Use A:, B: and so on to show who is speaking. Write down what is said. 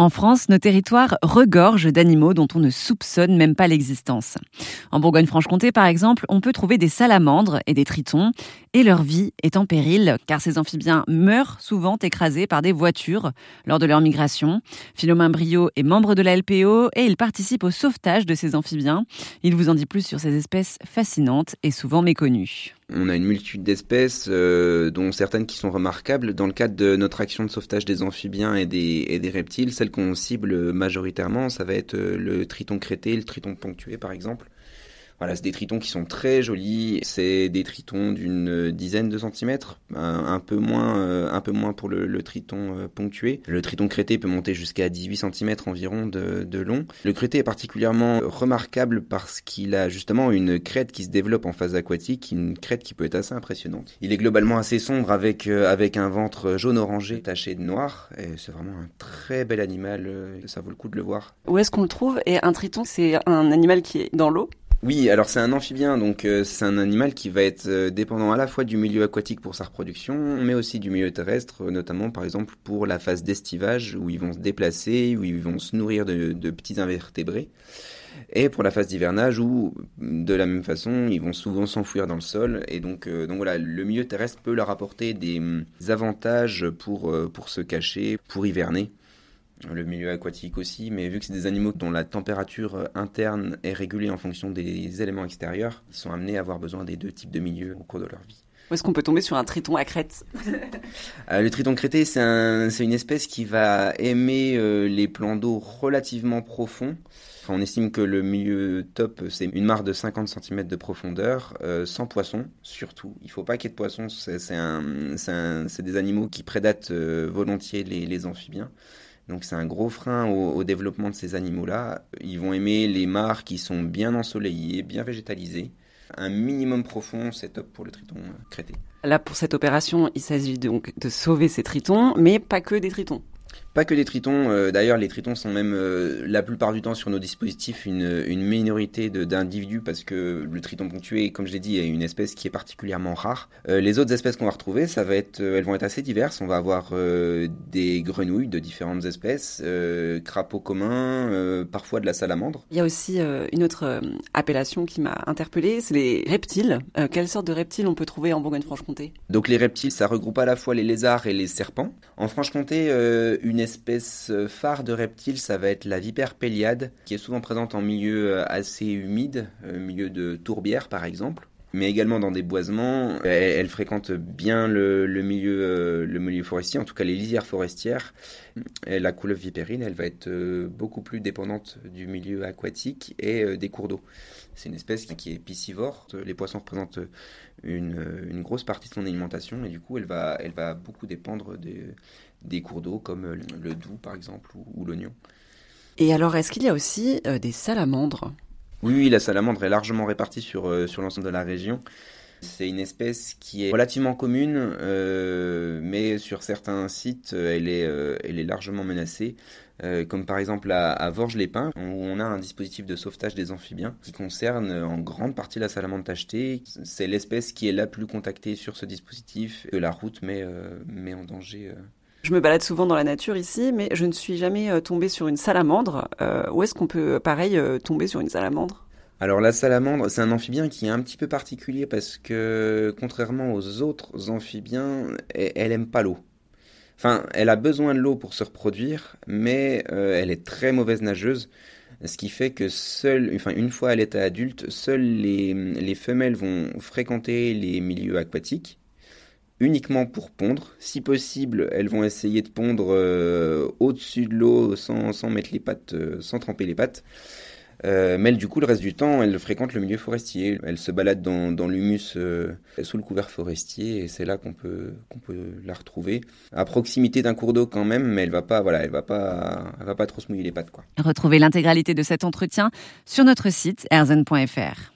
A: En France, nos territoires regorgent d'animaux dont on ne soupçonne même pas l'existence. En Bourgogne-Franche-Comté, par exemple, on peut trouver des salamandres et des tritons, et leur vie est en péril, car ces amphibiens meurent souvent écrasés par des voitures lors de leur migration. Philomain Brio est membre de la LPO et il participe au sauvetage de ces amphibiens. Il vous en dit plus sur ces espèces fascinantes et souvent méconnues.
B: On a une multitude d'espèces, euh, dont certaines qui sont remarquables. Dans le cadre de notre action de sauvetage des amphibiens et des, et des reptiles, celles qu'on cible majoritairement, ça va être euh, le triton crété, le triton ponctué par exemple. Voilà, c'est des tritons qui sont très jolis. C'est des tritons d'une dizaine de centimètres, un, peu moins, euh, un peu moins pour le, triton euh, ponctué. Le triton crété peut monter jusqu'à 18 centimètres environ de, de, long. Le crété est particulièrement remarquable parce qu'il a justement une crête qui se développe en phase aquatique, une crête qui peut être assez impressionnante. Il est globalement assez sombre avec euh, avec un ventre jaune orangé taché de noir. Et c'est vraiment un très bel animal. Ça vaut le coup de le voir.
A: Où est-ce qu'on le trouve? Et un triton, c'est un animal qui est dans l'eau?
B: Oui, alors c'est un amphibien, donc euh, c'est un animal qui va être euh, dépendant à la fois du milieu aquatique pour sa reproduction, mais aussi du milieu terrestre, euh, notamment par exemple pour la phase d'estivage, où ils vont se déplacer, où ils vont se nourrir de, petits invertébrés, et pour la phase d'hivernage, où de la même façon, ils vont souvent s'enfouir dans le sol, et donc, donc voilà, le milieu terrestre peut leur apporter des avantages pour, pour se cacher, pour hiverner le milieu aquatique aussi, mais vu que c'est des animaux dont la température euh, interne est régulée en fonction des éléments extérieurs, ils sont amenés à avoir besoin des deux types de milieux au cours de leur vie.
A: Où est-ce qu'on peut tomber sur un triton à crête
B: euh, Le triton crété, c'est une espèce qui va aimer euh, les plans d'eau relativement profonds. on estime que le milieu top, c'est une mare de 50 cm de profondeur, sans poisson surtout. Il ne faut pas qu'il y ait de poisson, c'est des animaux qui prédatent volontiers les amphibiens. Donc c'est un gros frein au, développement de ces animaux-là. Ils vont aimer les mares qui sont bien ensoleillées, bien végétalisées. Un minimum profond, c'est top pour le triton crété.
A: Là, pour cette opération, il s'agit donc de sauver ces tritons, mais pas que des tritons.
B: Pas que des tritons. Euh, d'ailleurs, les tritons sont même euh, la plupart du temps sur nos dispositifs une, une minorité d'individus parce que le triton ponctué, comme je l'ai dit, est une espèce qui est particulièrement rare. Euh, les autres espèces qu'on va retrouver, ça va être, elles vont être assez diverses. On va avoir des grenouilles de différentes espèces, crapauds communs, parfois de la salamandre.
A: Il y a aussi une autre appellation qui m'a interpellée, c'est les reptiles. quelle sorte de reptiles on peut trouver en Bourgogne-Franche-Comté?
B: Donc les reptiles, ça regroupe à la fois les lézards et les serpents. En Franche-Comté, une espèce euh, phare de reptile, ça va être la vipère péliade, qui est souvent présente en milieu euh, assez humide, euh, milieu de tourbière par exemple mais également dans des boisements. Elle, fréquente bien le, milieu, le milieu forestier, en tout cas les lisières forestières. la couleuvre vipérine, elle va être beaucoup plus dépendante du milieu aquatique et des cours d'eau. C'est une espèce qui est piscivore. Les poissons représentent une, une, grosse partie de son alimentation et du coup, elle va, elle va beaucoup dépendre des, des cours d'eau comme euh, le Doubs par exemple ou, l'oignon.
A: Et alors, est-ce qu'il y a aussi euh, des salamandres?
B: Oui, la salamandre est largement répartie sur, euh, sur l'ensemble de la région. C'est une espèce qui est relativement commune, mais sur certains sites, elle est, elle est largement menacée. comme par exemple à, à Vorges-les-Pins, où on a un dispositif de sauvetage des amphibiens qui concerne en grande partie la salamandre tachetée. C'est l'espèce qui est la plus contactée sur ce dispositif, que la route met, met en danger
A: je me balade souvent dans la nature ici, mais je ne suis jamais euh, tombée sur une salamandre. Euh, où est-ce qu'on peut, pareil, euh, tomber sur une salamandre?
B: Alors la salamandre, c'est un amphibien qui est un petit peu particulier parce que contrairement aux autres amphibiens, elle, aime pas l'eau. Enfin, elle a besoin de l'eau pour se reproduire, mais elle est très mauvaise nageuse, ce qui fait que seule, enfin une fois à l'état adulte, seules les, les femelles vont fréquenter les milieux aquatiques uniquement pour pondre. Si possible, elles vont essayer de pondre euh, au-dessus de l'eau sans, sans, mettre les pattes, euh, sans tremper les pattes. Euh, mais du coup, le reste du temps, elle fréquente le milieu forestier. Elle se balade dans, dans l'humus sous le couvert forestier et c'est là qu'on peut, qu'on peut la retrouver. À proximité d'un cours d'eau quand même, mais elle va pas, voilà, elle va pas, va pas trop se mouiller les pattes, quoi.
A: Retrouvez l'intégralité de cet entretien sur notre site erzen.fr.